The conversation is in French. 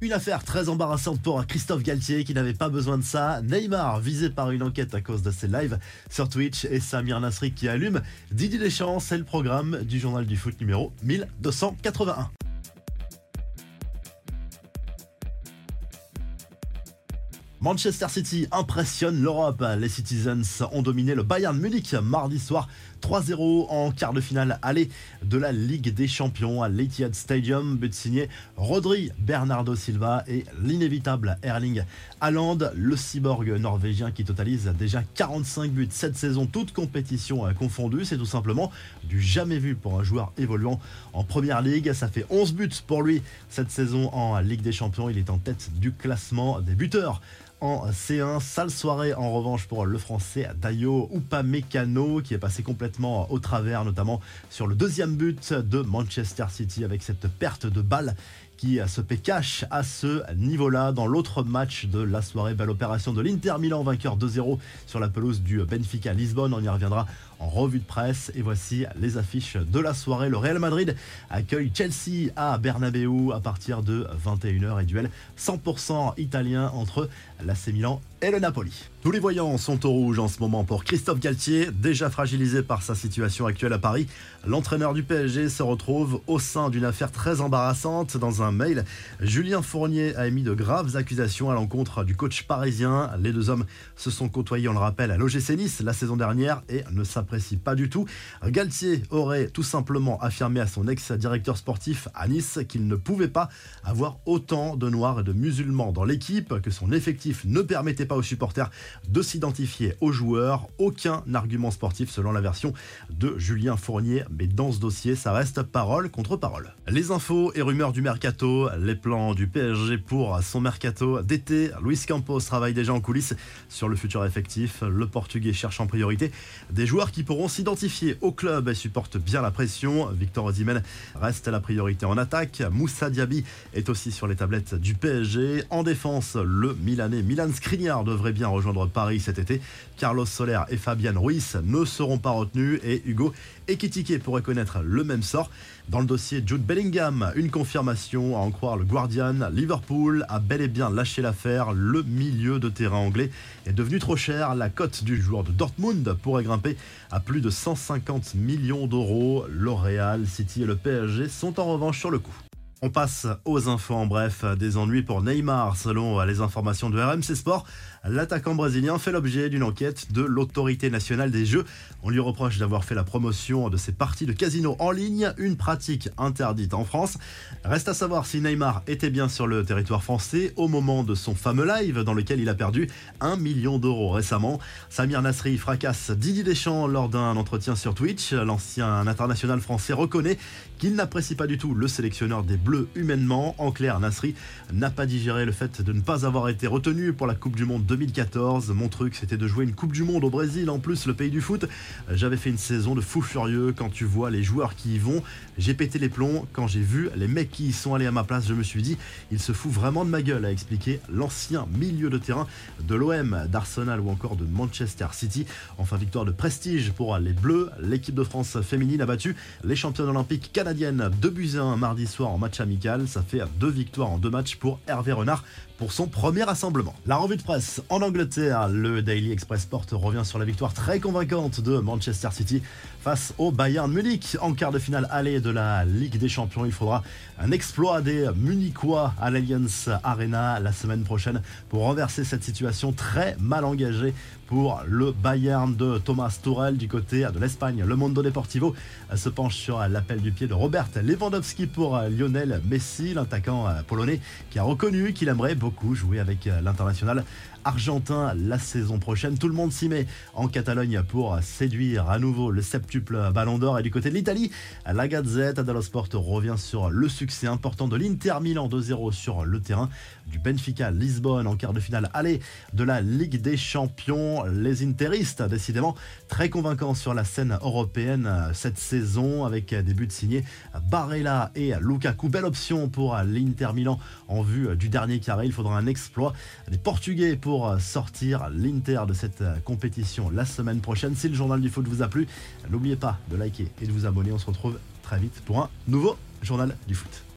Une affaire très embarrassante pour Christophe Galtier qui n'avait pas besoin de ça. Neymar visé par une enquête à cause de ses lives sur Twitch et Samir Nasri qui allume. Didier Deschamps, c'est le programme du journal du foot numéro 1281. Manchester City impressionne l'Europe. Les Citizens ont dominé le Bayern Munich mardi soir 3-0 en quart de finale aller de la Ligue des Champions à l'Etihad Stadium. But signé Rodri, Bernardo Silva et l'inévitable Erling Haaland, le cyborg norvégien qui totalise déjà 45 buts cette saison, toute compétition confondue. C'est tout simplement du jamais vu pour un joueur évoluant en première ligue. Ça fait 11 buts pour lui cette saison en Ligue des Champions. Il est en tête du classement des buteurs en C1. Sale soirée en revanche pour le français Dayo Upamecano qui est passé complètement au travers, notamment sur le deuxième but de Manchester City avec cette perte de balle qui se paie cash à ce niveau-là. Dans l'autre match de la soirée, belle opération de l'Inter Milan, vainqueur 2-0 sur la pelouse du Benfica Lisbonne. On y reviendra en revue de presse. Et voici les affiches de la soirée. Le Real Madrid accueille Chelsea à Bernabeu à partir de 21h et duel 100% italien entre l'AC Milan et le Napoli. Tous les voyants sont au rouge en ce moment pour Christophe Galtier, déjà fragilisé par sa situation actuelle à Paris. L'entraîneur du PSG se retrouve au sein d'une affaire très embarrassante. Dans un mail, Julien Fournier a émis de graves accusations à l'encontre du coach parisien. Les deux hommes se sont côtoyés, on le rappelle, à l'OGC Nice la saison dernière et ne s'apprécient pas du tout. Galtier aurait tout simplement affirmé à son ex-directeur sportif à Nice qu'il ne pouvait pas avoir autant de noirs et de musulmans dans l'équipe, que son effectif ne permettait pas aux supporters de s'identifier aux joueurs. Aucun argument sportif selon la version de Julien Fournier. Mais dans ce dossier, ça reste parole contre parole. Les infos et rumeurs du mercato, les plans du PSG pour son mercato d'été. Luis Campos travaille déjà en coulisses sur le futur effectif. Le Portugais cherche en priorité des joueurs qui pourront s'identifier au club et supportent bien la pression. Victor Osimhen reste la priorité en attaque. Moussa Diaby est aussi sur les tablettes du PSG. En défense, le Milanais Milan Skriniar devrait bien rejoindre Paris cet été. Carlos Soler et Fabian Ruiz ne seront pas retenus et Hugo Ekitike pourrait connaître le même sort. Dans le dossier Jude Bellingham, une confirmation à en croire le Guardian. Liverpool a bel et bien lâché l'affaire. Le milieu de terrain anglais est devenu trop cher. La cote du joueur de Dortmund pourrait grimper à plus de 150 millions d'euros. L'Oréal, City et le PSG sont en revanche sur le coup. On passe aux infos en bref. Des ennuis pour Neymar, selon les informations de RMC Sport. L'attaquant brésilien fait l'objet d'une enquête de l'autorité nationale des jeux. On lui reproche d'avoir fait la promotion de ses parties de casino en ligne, une pratique interdite en France. Reste à savoir si Neymar était bien sur le territoire français au moment de son fameux live dans lequel il a perdu un million d'euros récemment. Samir Nasri fracasse Didier Deschamps lors d'un entretien sur Twitch. L'ancien international français reconnaît qu'il n'apprécie pas du tout le sélectionneur des Bleus humainement. En clair, Nasri n'a pas digéré le fait de ne pas avoir été retenu pour la Coupe du Monde 2014. Mon truc, c'était de jouer une Coupe du Monde au Brésil, en plus le pays du foot. J'avais fait une saison de fou furieux quand tu vois les joueurs qui y vont. J'ai pété les plombs quand j'ai vu les mecs qui y sont allés à ma place. Je me suis dit, il se fout vraiment de ma gueule, a expliqué l'ancien milieu de terrain de l'OM, d'Arsenal ou encore de Manchester City. Enfin, victoire de prestige pour les Bleus. L'équipe de France féminine a battu les championnes olympiques canadiennes de buts mardi soir en match amical. Ça fait deux victoires en deux matchs pour Hervé Renard pour son premier rassemblement. La revue de presse en Angleterre, le Daily Express Sport revient sur la victoire très convaincante de Manchester City face au Bayern Munich en quart de finale aller de la Ligue des Champions. Il faudra un exploit des Munichois à l'Allianz Arena la semaine prochaine pour renverser cette situation très mal engagée pour le Bayern de Thomas Tuchel du côté de l'Espagne. Le Mondo Deportivo se penche sur l'appel du pied de Robert Lewandowski pour Lionel Messi, l'attaquant polonais qui a reconnu qu'il aimerait beaucoup jouer avec l'international argentin la saison prochaine. Tout le monde s'y met en Catalogne pour séduire à nouveau le septuple Ballon d'Or. Et du côté de l'Italie, la Gazette dello Sport revient sur le succès important de l'Inter Milan 2-0 sur le terrain du Benfica Lisbonne en quart de finale aller de la Ligue des Champions. Les Interistes, décidément très convaincants sur la scène européenne cette saison avec des buts signés Barella et Lukaku. Belle option pour l'Inter Milan en vue du dernier carré. Il faudra un exploit des Portugais pour sortir l'Inter de cette compétition la semaine prochaine. Si le journal du foot vous a plu, n'oubliez pas de liker et de vous abonner. On se retrouve très vite pour un nouveau journal du foot.